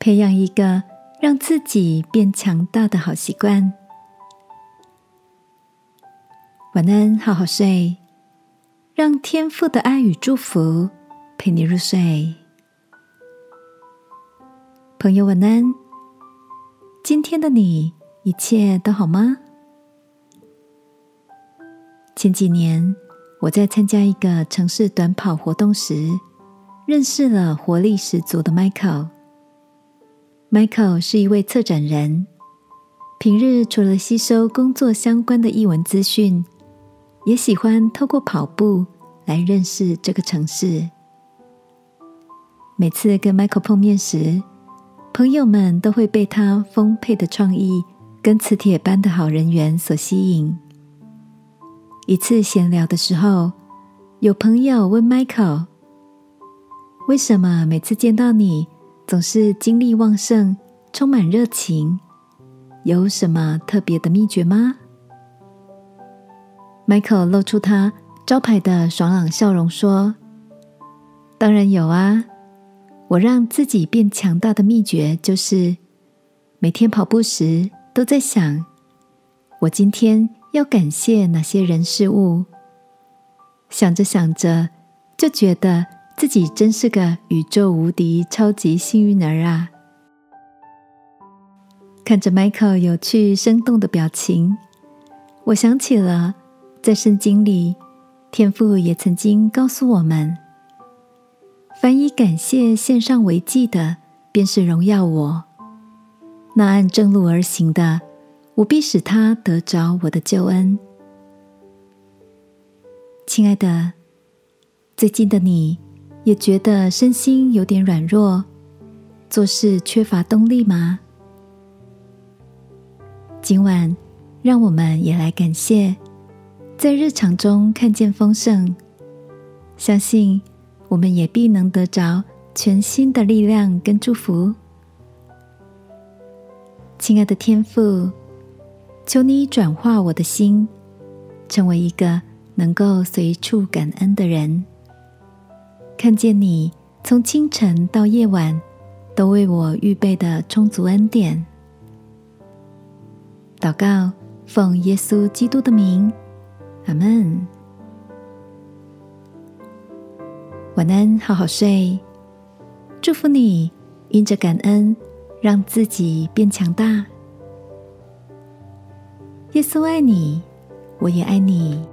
培养一个让自己变强大的好习惯。晚安，好好睡，让天父的爱与祝福陪你入睡。朋友，晚安。今天的你一切都好吗？前几年我在参加一个城市短跑活动时，认识了活力十足的 Michael。Michael 是一位策展人，平日除了吸收工作相关的译文资讯，也喜欢透过跑步来认识这个城市。每次跟 Michael 碰面时，朋友们都会被他丰沛的创意跟磁铁般的好人缘所吸引。一次闲聊的时候，有朋友问 Michael：“ 为什么每次见到你总是精力旺盛、充满热情？有什么特别的秘诀吗？”Michael 露出他招牌的爽朗笑容，说：“当然有啊。”我让自己变强大的秘诀，就是每天跑步时都在想，我今天要感谢哪些人事物。想着想着，就觉得自己真是个宇宙无敌超级幸运儿啊！看着 Michael 有趣生动的表情，我想起了在圣经里，天父也曾经告诉我们。凡以感谢献上为祭的，便是荣耀我；那按正路而行的，我必使他得着我的救恩。亲爱的，最近的你也觉得身心有点软弱，做事缺乏动力吗？今晚，让我们也来感谢，在日常中看见丰盛，相信。我们也必能得着全新的力量跟祝福，亲爱的天父，求你转化我的心，成为一个能够随处感恩的人。看见你从清晨到夜晚都为我预备的充足恩典。祷告，奉耶稣基督的名，阿门。晚安，好好睡。祝福你，因着感恩，让自己变强大。耶稣爱你，我也爱你。